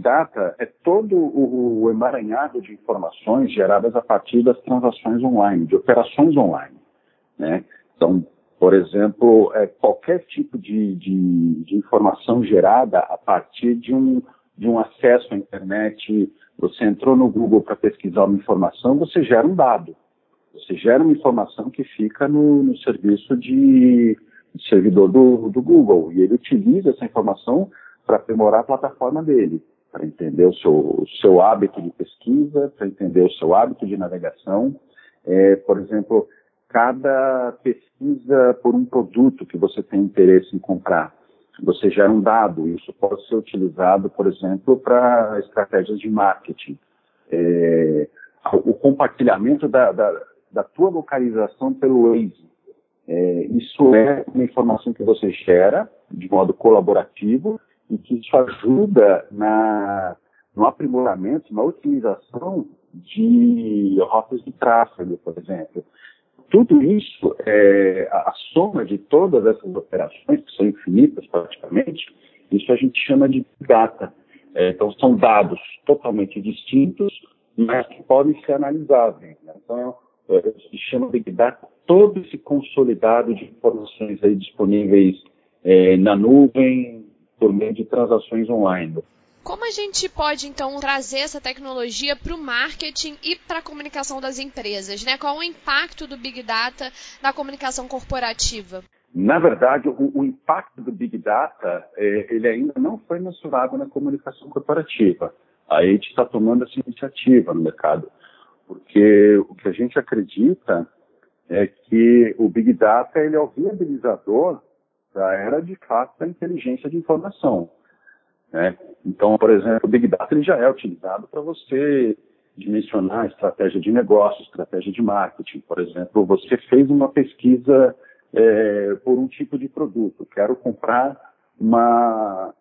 Data é todo o, o emaranhado de informações geradas a partir das transações online, de operações online. Né? Então, por exemplo, é, qualquer tipo de, de, de, informação gerada a partir de um, de um acesso à internet, você entrou no Google para pesquisar uma informação, você gera um dado. Você gera uma informação que fica no, no serviço de, servidor do, do Google e ele utiliza essa informação para aprimorar a plataforma dele, para entender o seu, o seu hábito de pesquisa, para entender o seu hábito de navegação. É, por exemplo, cada pesquisa por um produto que você tem interesse em comprar, você gera um dado, isso pode ser utilizado, por exemplo, para estratégias de marketing. É, o compartilhamento da, da, da, tua localização pelo Waze. É, isso é uma informação que você gera de modo colaborativo e que isso ajuda na, no aprimoramento, na otimização de rotas de tráfego, por exemplo. Tudo isso, é, a, soma de todas essas operações, que são infinitas praticamente, isso a gente chama de data. É, então, são dados totalmente distintos, mas que podem ser analisáveis. Né? Então, é, se chama Big Data todo esse consolidado de informações aí disponíveis é, na nuvem, por meio de transações online. Como a gente pode, então, trazer essa tecnologia para o marketing e para a comunicação das empresas? Né? Qual o impacto do Big Data na comunicação corporativa? Na verdade, o, o impacto do Big Data, é, ele ainda não foi mensurado na comunicação corporativa. A gente está tomando essa iniciativa no mercado, porque o que a gente acredita é que o Big Data ele é o viabilizador da era, de fato, da inteligência de informação. Né? Então, por exemplo, o Big Data ele já é utilizado para você dimensionar estratégia de negócio, estratégia de marketing. Por exemplo, você fez uma pesquisa é, por um tipo de produto. Quero comprar uma,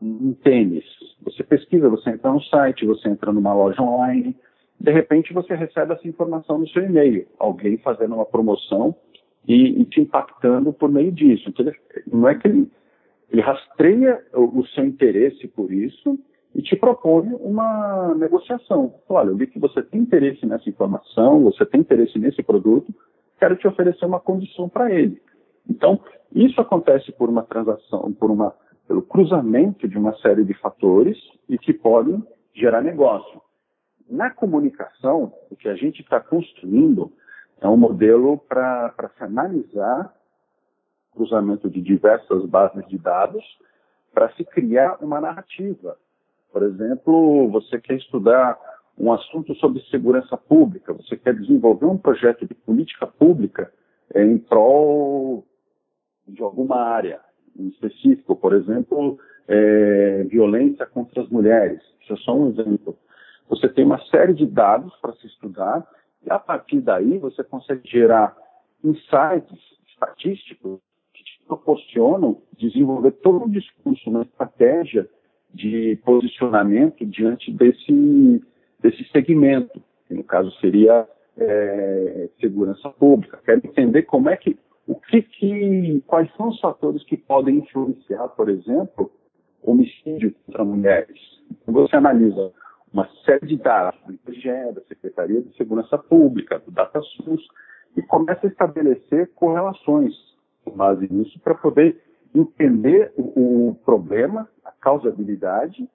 um tênis. Você pesquisa, você entra no site, você entra numa loja online, de repente você recebe essa informação no seu e-mail. Alguém fazendo uma promoção e, e impactando por meio disso. Então, não é que ele ele rastreia o, o seu interesse por isso e te propõe uma negociação. Olha, eu vi que você tem interesse nessa informação, você tem interesse nesse produto, quero te oferecer uma condição para ele. Então, isso acontece por uma transação, por uma, pelo cruzamento de uma série de fatores e que podem gerar negócio. Na comunicação, o que a gente está construindo é um modelo para se analisar cruzamento de diversas bases de dados para se criar uma narrativa. Por exemplo, você quer estudar um assunto sobre segurança pública, você quer desenvolver um projeto de política pública é, em prol de alguma área em específico, por exemplo, é, violência contra as mulheres. Isso é só um exemplo. Você tem uma série de dados para se estudar e a partir daí você consegue gerar insights estatísticos proporcionam desenvolver todo um discurso, uma estratégia de posicionamento diante desse, desse segmento, que no caso seria é, segurança pública. Quero entender como é que, o que, que, quais são os fatores que podem influenciar, por exemplo, homicídio contra mulheres. Você analisa uma série de dados do IBGE, da Secretaria de Segurança Pública, do DataSUS, e começa a estabelecer correlações com base nisso para poder entender o, o, problema, a causabilidade,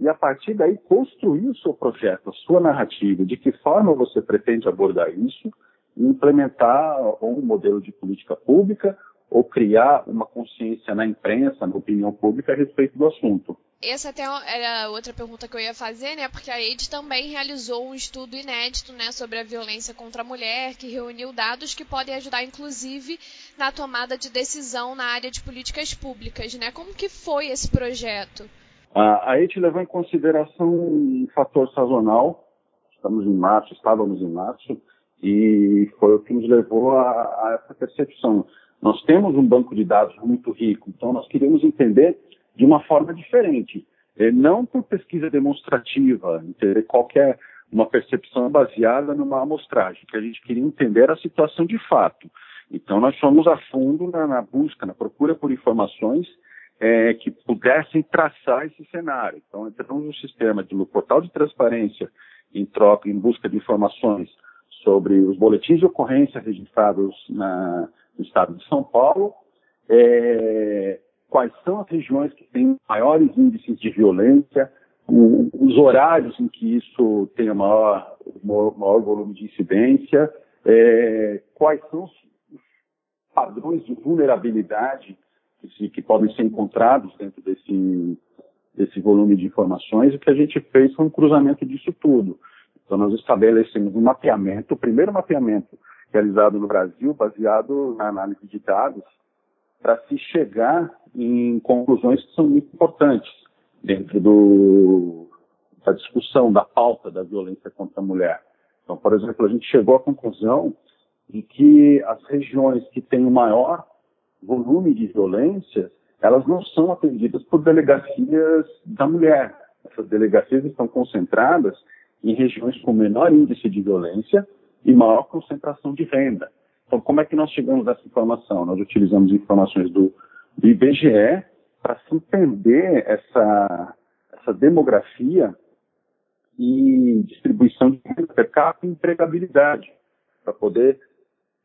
e a partir daí construir o seu projeto, a sua narrativa, de que forma você pretende abordar isso e implementar um modelo de política pública ou criar uma consciência na imprensa, na opinião pública a respeito do assunto. Essa até era outra pergunta que eu ia fazer, né? Porque a AIDS também realizou um estudo inédito, né, sobre a violência contra a mulher, que reuniu dados que podem ajudar, inclusive, na tomada de decisão na área de políticas públicas, né? Como que foi esse projeto? A, a AIDS levou em consideração um fator sazonal. Estamos em março, estávamos em março, e foi o que nos levou a, a essa percepção. Nós temos um banco de dados muito rico, então nós queríamos entender de uma forma diferente. É, não por pesquisa demonstrativa, entender qualquer uma percepção baseada numa amostragem, que a gente queria entender a situação de fato. Então, nós fomos a fundo na, na busca, na procura por informações é, que pudessem traçar esse cenário. Então, entramos no sistema de no portal de transparência em troca, em busca de informações sobre os boletins de ocorrência registrados na, no estado de São Paulo, é, quais são as regiões que têm maiores índices de violência, o, os horários em que isso tem o maior, maior, volume de incidência, é, quais são os padrões de vulnerabilidade que, que, podem ser encontrados dentro desse, desse volume de informações. O que a gente fez foi um cruzamento disso tudo. Então, nós estabelecemos um mapeamento, o primeiro mapeamento realizado no Brasil, baseado na análise de dados, para se chegar em conclusões que são muito importantes dentro do, da discussão, da pauta da violência contra a mulher. Então, por exemplo, a gente chegou à conclusão de que as regiões que têm o maior volume de violência, elas não são atendidas por delegacias da mulher. Essas delegacias estão concentradas em regiões com menor índice de violência e maior concentração de renda. Então, como é que nós chegamos a essa informação? Nós utilizamos informações do, do IBGE para se entender essa, essa demografia e distribuição de renda per capita e empregabilidade, para poder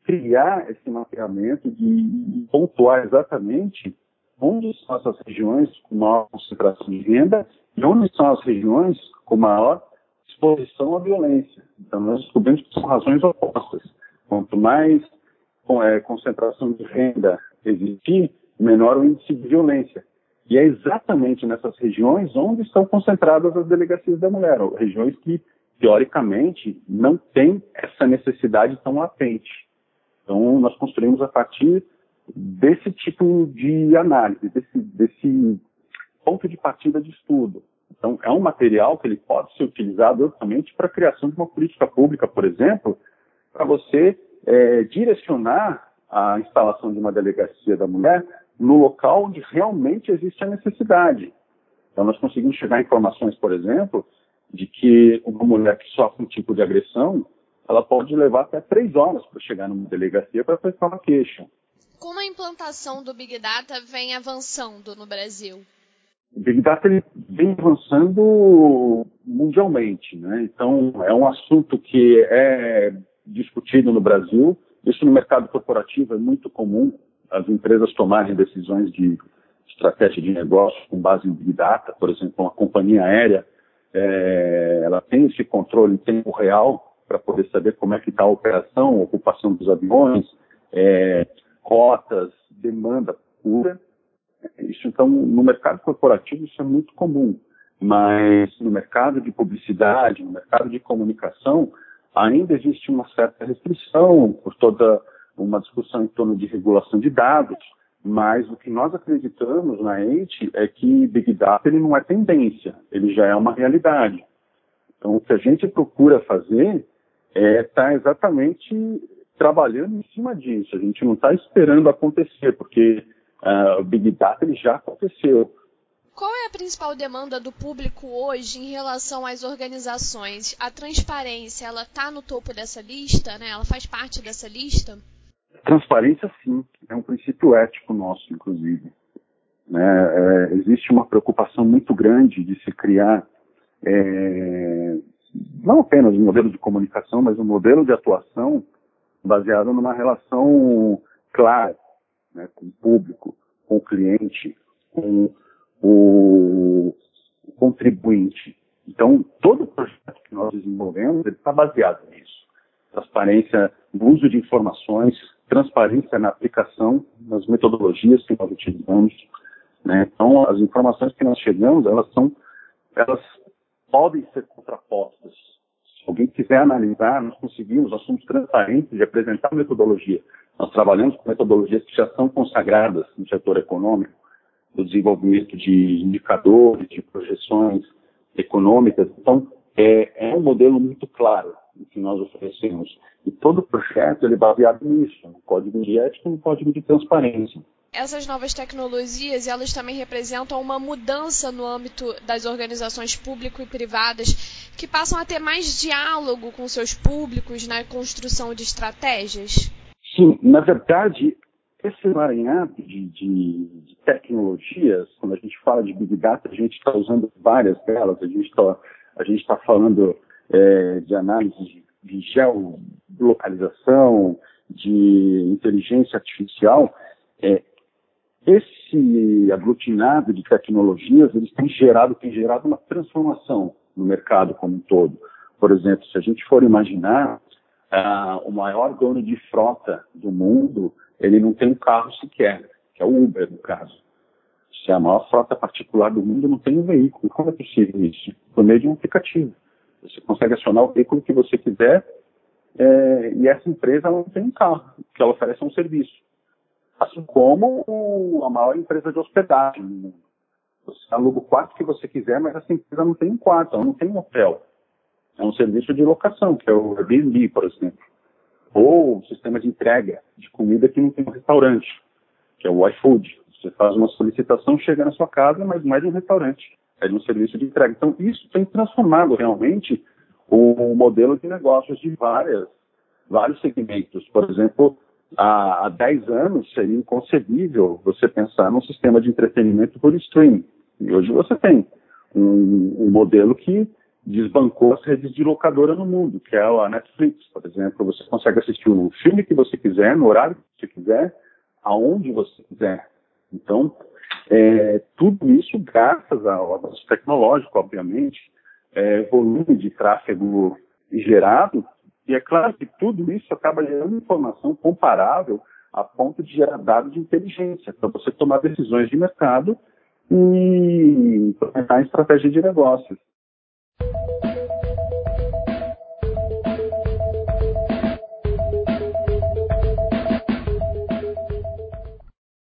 criar esse mapeamento de pontuar exatamente onde são essas regiões com maior concentração de renda e onde são as regiões com maior exposição à violência. Então, nós descobrimos que são razões opostas. Quanto mais é, concentração de renda existir, menor o índice de violência. E é exatamente nessas regiões onde estão concentradas as delegacias da mulher, regiões que, teoricamente, não têm essa necessidade tão latente. Então, nós construímos a partir desse tipo de análise, desse, desse ponto de partida de estudo. Então, é um material que ele pode ser utilizado amplamente para a criação de uma política pública, por exemplo, para você é, direcionar a instalação de uma delegacia da mulher no local onde realmente existe a necessidade. Então, nós conseguimos chegar a informações, por exemplo, de que uma mulher que sofre um tipo de agressão, ela pode levar até três horas para chegar numa delegacia para prestar uma queixa. Como a implantação do Big Data vem avançando no Brasil? O Big Data ele vem avançando mundialmente, né? Então é um assunto que é discutido no Brasil. Isso no mercado corporativo é muito comum as empresas tomarem decisões de estratégia de negócio com base em Big Data, por exemplo, uma companhia aérea, é, ela tem esse controle em tempo real para poder saber como é que está a operação, ocupação dos aviões, é, rotas, demanda pura. Isso, então, no mercado corporativo, isso é muito comum. Mas no mercado de publicidade, no mercado de comunicação, ainda existe uma certa restrição por toda uma discussão em torno de regulação de dados. Mas o que nós acreditamos na EIT é que Big Data ele não é tendência, ele já é uma realidade. Então, o que a gente procura fazer é estar tá exatamente trabalhando em cima disso. A gente não está esperando acontecer, porque uh, o Big Data ele já aconteceu. Qual é a principal demanda do público hoje em relação às organizações? A transparência, ela está no topo dessa lista, né? Ela faz parte dessa lista? Transparência, sim, é um princípio ético nosso, inclusive. Né? É, existe uma preocupação muito grande de se criar é, não apenas um modelo de comunicação, mas um modelo de atuação baseado numa relação clara né, com o público, com o cliente, com o, contribuinte. Então, todo o projeto que nós desenvolvemos está baseado nisso. Transparência no uso de informações, transparência na aplicação das metodologias que nós utilizamos. Né? Então, as informações que nós chegamos, elas são, elas podem ser contrapostas. Alguém quiser analisar, nós conseguimos, nós somos transparentes de apresentar metodologia. Nós trabalhamos com metodologias que já são consagradas no setor econômico, do desenvolvimento de indicadores, de projeções econômicas. Então, é, é um modelo muito claro que nós oferecemos. E todo o projeto ele é baseado nisso, no código de ética e no código de transparência. Essas novas tecnologias, elas também representam uma mudança no âmbito das organizações público e privadas que passam a ter mais diálogo com seus públicos na construção de estratégias? Sim, na verdade, esse emaranhado de, de, de, tecnologias, quando a gente fala de Big Data, a gente está usando várias delas, a gente está tá falando é, de análise de, de geolocalização, de inteligência artificial, é, esse aglutinado de tecnologias, eles têm gerado, têm gerado uma transformação no mercado como um todo. Por exemplo, se a gente for imaginar, uh, o maior dono de frota do mundo, ele não tem um carro sequer, que é o Uber, no caso. Se é a maior frota particular do mundo não tem um veículo, como é possível isso? Por meio de um aplicativo. Você consegue acionar o veículo que você quiser é, e essa empresa não tem um carro, que ela oferece um serviço. Assim como a maior empresa de hospedagem mundo. Você aluga o quarto que você quiser, mas essa empresa não tem um quarto, ela não tem um hotel. É um serviço de locação, que é o Airbnb, por exemplo. Ou um sistema de entrega de comida que não tem um restaurante, que é o iFood. Você faz uma solicitação, chega na sua casa, mas de um restaurante, é de um serviço de entrega. Então, isso tem transformado realmente o modelo de negócios de várias, vários segmentos. Por exemplo, há, há 10 anos seria inconcebível você pensar num sistema de entretenimento por streaming. E hoje você tem um, um modelo que desbancou as redes de locadora no mundo, que é a Netflix, por exemplo. Você consegue assistir o filme que você quiser, no horário que você quiser, aonde você quiser. Então, é, tudo isso graças ao avanço tecnológico, obviamente, é, volume de tráfego gerado, e é claro que tudo isso acaba gerando informação comparável a ponto de gerar dados de inteligência, para você tomar decisões de mercado e implementar estratégia de negócios.